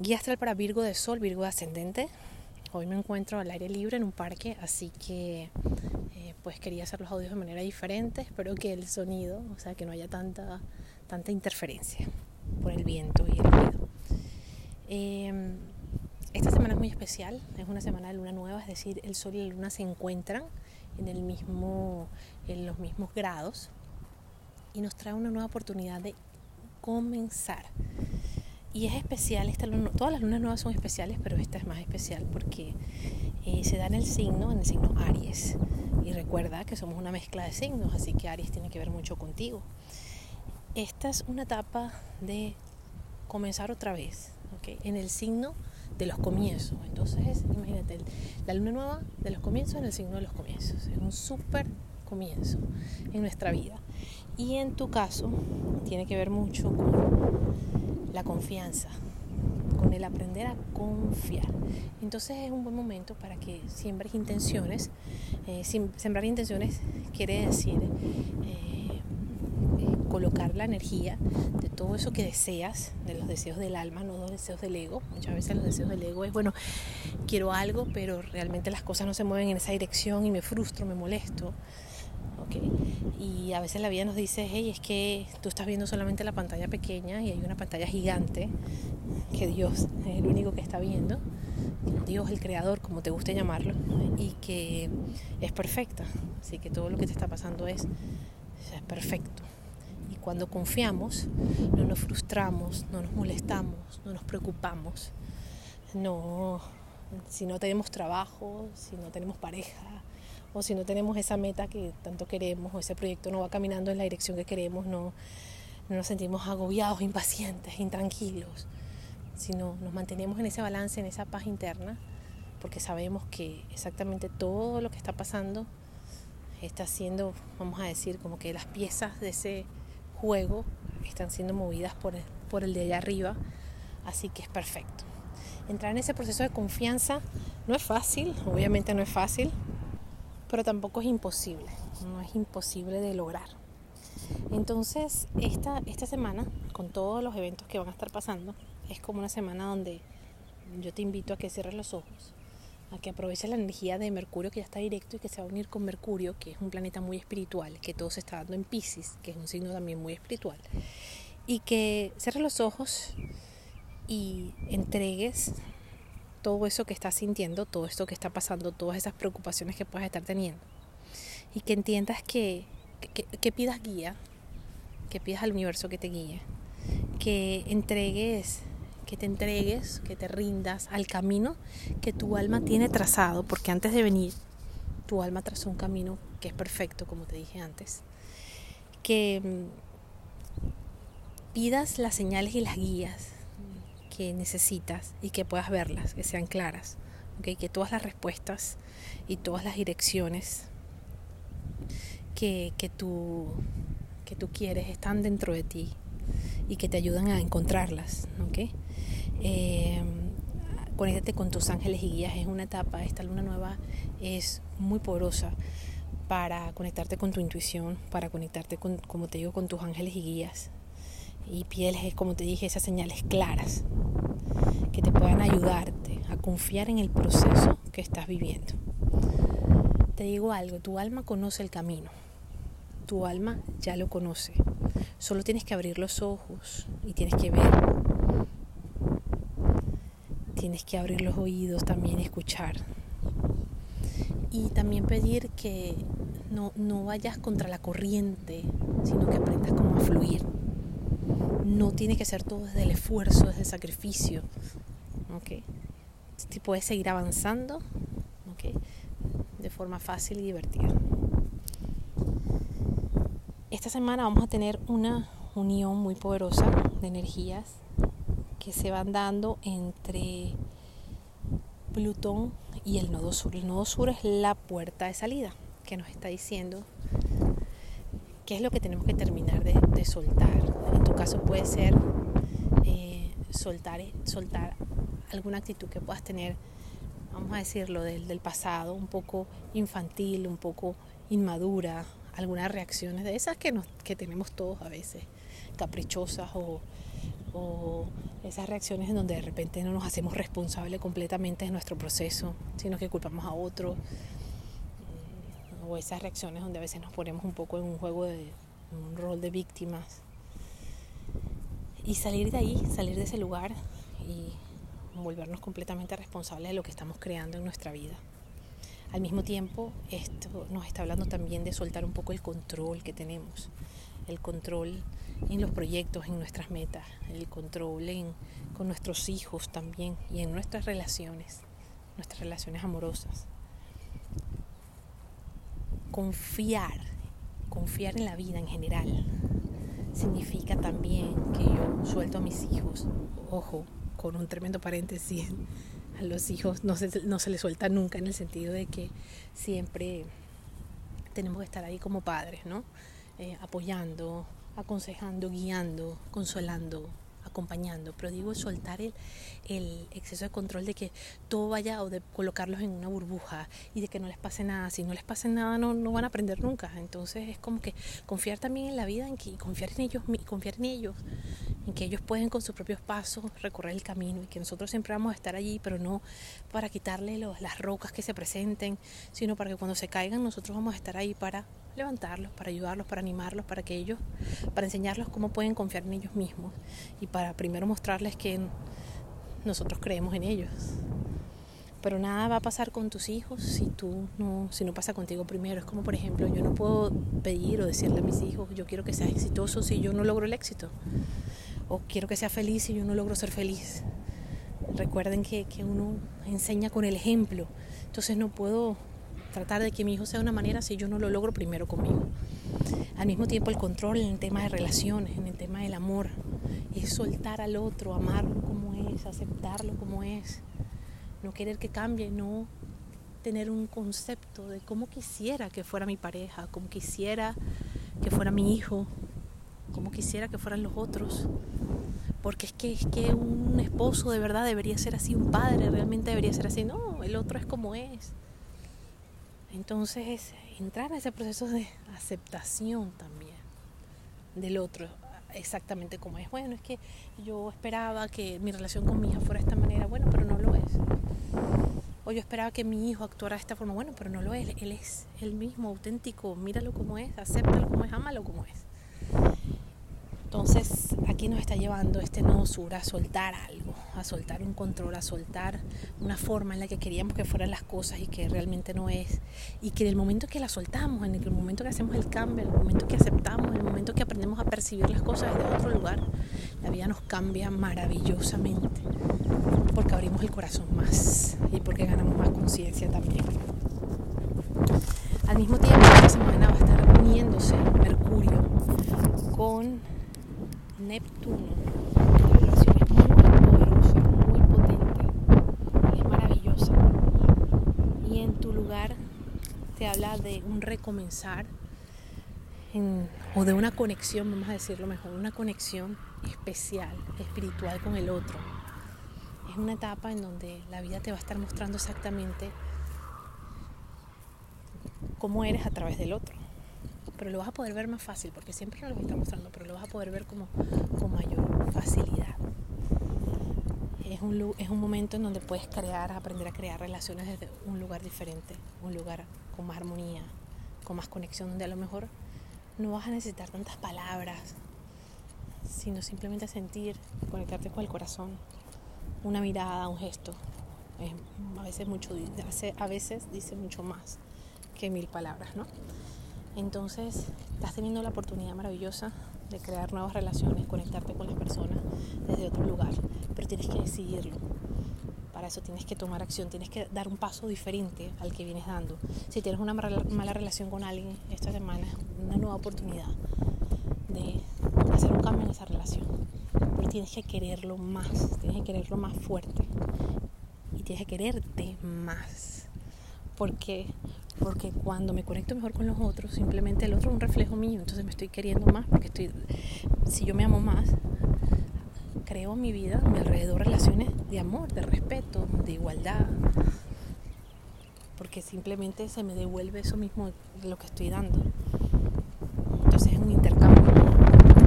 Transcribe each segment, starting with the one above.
Guía astral para Virgo de Sol, Virgo de Ascendente. Hoy me encuentro al aire libre en un parque, así que eh, pues quería hacer los audios de manera diferente. Espero que el sonido, o sea, que no haya tanta, tanta interferencia por el viento y el ruido. Em, esta semana es muy especial, es una semana de luna nueva, es decir, el sol y la luna se encuentran en, el mismo, en los mismos grados y nos trae una nueva oportunidad de comenzar y es especial, esta luna, todas las lunas nuevas son especiales, pero esta es más especial porque eh, se da en el signo, en el signo Aries. Y recuerda que somos una mezcla de signos, así que Aries tiene que ver mucho contigo. Esta es una etapa de comenzar otra vez, ¿okay? en el signo de los comienzos. Entonces, imagínate, la luna nueva de los comienzos en el signo de los comienzos. Es un súper comienzo en nuestra vida. Y en tu caso, tiene que ver mucho con la confianza, con el aprender a confiar. Entonces es un buen momento para que siembres intenciones. Eh, sembrar intenciones quiere decir eh, colocar la energía de todo eso que deseas, de los deseos del alma, no los deseos del ego. Muchas veces los deseos del ego es, bueno, quiero algo, pero realmente las cosas no se mueven en esa dirección y me frustro, me molesto. Y a veces la vida nos dice, hey, es que tú estás viendo solamente la pantalla pequeña y hay una pantalla gigante que Dios es el único que está viendo, Dios el creador, como te guste llamarlo, y que es perfecta. Así que todo lo que te está pasando es, es perfecto. Y cuando confiamos, no nos frustramos, no nos molestamos, no nos preocupamos, no, si no tenemos trabajo, si no tenemos pareja, o si no tenemos esa meta que tanto queremos o ese proyecto no va caminando en la dirección que queremos, no, nos sentimos agobiados, impacientes, intranquilos, sino nos mantenemos en ese balance, en esa paz interna, porque sabemos que exactamente todo lo que está pasando está siendo, vamos a decir, como que las piezas de ese juego están siendo movidas por por el de allá arriba, así que es perfecto. Entrar en ese proceso de confianza no es fácil, obviamente no es fácil, pero tampoco es imposible, no es imposible de lograr. Entonces, esta, esta semana, con todos los eventos que van a estar pasando, es como una semana donde yo te invito a que cierres los ojos, a que aproveches la energía de Mercurio que ya está directo y que se va a unir con Mercurio, que es un planeta muy espiritual, que todo se está dando en Pisces, que es un signo también muy espiritual, y que cierres los ojos y entregues todo eso que estás sintiendo, todo esto que está pasando, todas esas preocupaciones que puedas estar teniendo. Y que entiendas que, que, pidas guía, que pidas al universo que te guíe, que entregues, que te entregues, que te rindas al camino que tu alma tiene trazado, porque antes de venir, tu alma trazó un camino que es perfecto, como te dije antes. Que mm, pidas las señales y las guías que necesitas y que puedas verlas, que sean claras, ¿okay? que todas las respuestas y todas las direcciones que, que, tú, que tú quieres están dentro de ti y que te ayudan a encontrarlas. ¿okay? Eh, conéctate con tus ángeles y guías, es una etapa, esta luna nueva es muy poderosa para conectarte con tu intuición, para conectarte con, como te digo, con tus ángeles y guías. Y pieles, como te dije, esas señales claras a confiar en el proceso que estás viviendo. Te digo algo, tu alma conoce el camino, tu alma ya lo conoce, solo tienes que abrir los ojos y tienes que ver, tienes que abrir los oídos también, escuchar. Y también pedir que no, no vayas contra la corriente, sino que aprendas como a fluir. No tiene que ser todo desde el esfuerzo, desde el sacrificio. ¿Okay? puedes seguir avanzando de forma fácil y divertida. Esta semana vamos a tener una unión muy poderosa de energías que se van dando entre Plutón y el nodo sur. El nodo sur es la puerta de salida que nos está diciendo qué es lo que tenemos que terminar de soltar, en tu caso puede ser eh, soltar, soltar alguna actitud que puedas tener, vamos a decirlo, del, pasado, un poco infantil, un poco inmadura, algunas reacciones de esas que, tenemos todos a veces, caprichosas o, esas reacciones en donde de repente no nos hacemos responsables completamente de nuestro proceso, sino que culpamos a otro, o esas reacciones donde a veces nos ponemos un poco en un juego de un rol de víctimas. Y salir de ahí, salir de ese lugar y volvernos completamente responsables de lo que estamos creando en nuestra vida. Al mismo tiempo, esto nos está hablando también de soltar un poco el control que tenemos, el control en los proyectos, en nuestras metas, el control con nuestros hijos también y en nuestras relaciones, nuestras relaciones amorosas. Confiar, confiar en la vida en general, significa también que yo suelto a mis hijos, ojo, con un tremendo paréntesis, a los hijos no se, no se les suelta nunca en el sentido de que siempre tenemos que estar ahí como padres, ¿no? Eh, apoyando, aconsejando, guiando, consolando, acompañando, pero digo soltar el, exceso de control de que todo vaya o de colocarlos en una burbuja y de que no les pase nada. Si no les pase nada no, no van a aprender nunca. Entonces es como que confiar también en la vida, en que confiar en ellos, confiar en ellos, en que ellos pueden con sus propios pasos recorrer el camino y que nosotros siempre vamos a estar allí, pero no para quitarle los, las rocas que se presenten, sino para que cuando se caigan nosotros vamos a estar ahí para levantarlos, para ayudarlos, para animarlos, para que ellos, para enseñarlos cómo pueden confiar en ellos mismos y para primero mostrarles que nosotros creemos en ellos. Pero nada va a pasar con tus hijos si tú no, si no pasa contigo primero. Es como por ejemplo, yo no puedo pedir o decirle a mis hijos, yo quiero que seas exitoso si yo no logro el éxito. O quiero que sea feliz si yo no logro ser feliz. Recuerden que, que uno enseña con el ejemplo. Entonces no puedo tratar de que mi hijo sea de una manera si yo no lo logro primero conmigo. Al mismo tiempo el control en el tema de relaciones, en el tema del amor, es soltar al otro, amarlo como es, aceptarlo como es, no querer que cambie, no tener un concepto de cómo quisiera que fuera mi pareja, cómo quisiera que fuera mi hijo, cómo quisiera que fueran los otros. Porque es que, es que un esposo de verdad debería ser así, un padre realmente debería ser así. No, el otro es como es. Entonces, entrar en ese proceso de aceptación también del otro, exactamente como es. Bueno, es que yo esperaba que mi relación con mi hija fuera de esta manera, bueno, pero no lo es. O yo esperaba que mi hijo actuara de esta forma, bueno, pero no lo es. Él es el mismo, auténtico, míralo como es, acéptalo como es, ámalo como es. Entonces aquí nos está llevando este nodo sur a soltar algo, a soltar un control, a soltar una forma en la que queríamos que fueran las cosas y que realmente no es. Y que en el momento que la soltamos, en el momento que hacemos el cambio, en el momento que aceptamos, en el momento que aprendemos a percibir las cosas desde otro lugar, la vida nos cambia maravillosamente. Porque abrimos el corazón más y porque ganamos más conciencia también. Al mismo tiempo, esta semana va a estar uniéndose Mercurio con Neptuno. Es muy poderosa, muy potente, es maravillosa. Y en tu lugar te habla de un recomenzar o de una conexión, vamos a decirlo mejor, una conexión especial, espiritual con el otro. Es una etapa en donde la vida te va a estar mostrando exactamente cómo eres a través del otro pero lo vas a poder ver más fácil, porque siempre nos lo está mostrando, pero lo vas a poder ver como con mayor facilidad. Es un, es un momento en donde puedes crear, aprender a crear relaciones desde un lugar diferente, un lugar con más armonía, con más conexión, donde a lo mejor no vas a necesitar tantas palabras, sino simplemente sentir, conectarte con el corazón, una mirada, un gesto. a veces mucho, a veces dice mucho más que mil palabras, ¿no? Entonces, estás teniendo la oportunidad maravillosa de crear nuevas relaciones, conectarte con las personas desde otro lugar, pero tienes que decidirlo. Para eso tienes que tomar acción, tienes que dar un paso diferente al que vienes dando. Si tienes una mala relación con alguien esta semana, una nueva oportunidad de hacer un cambio en esa relación. Pero tienes que quererlo más, tienes que quererlo más fuerte y tienes que quererte más. Porque porque cuando me conecto mejor con los otros, simplemente el otro es un reflejo mío, entonces me estoy queriendo más, porque estoy, si yo me amo más, creo mi vida, a mi alrededor relaciones de amor, de respeto, de igualdad, porque simplemente se me devuelve eso mismo de lo que estoy dando. Entonces es un intercambio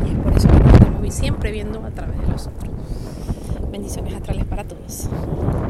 y es por eso que estamos siempre viendo a través de los otros. Bendiciones astrales para todos.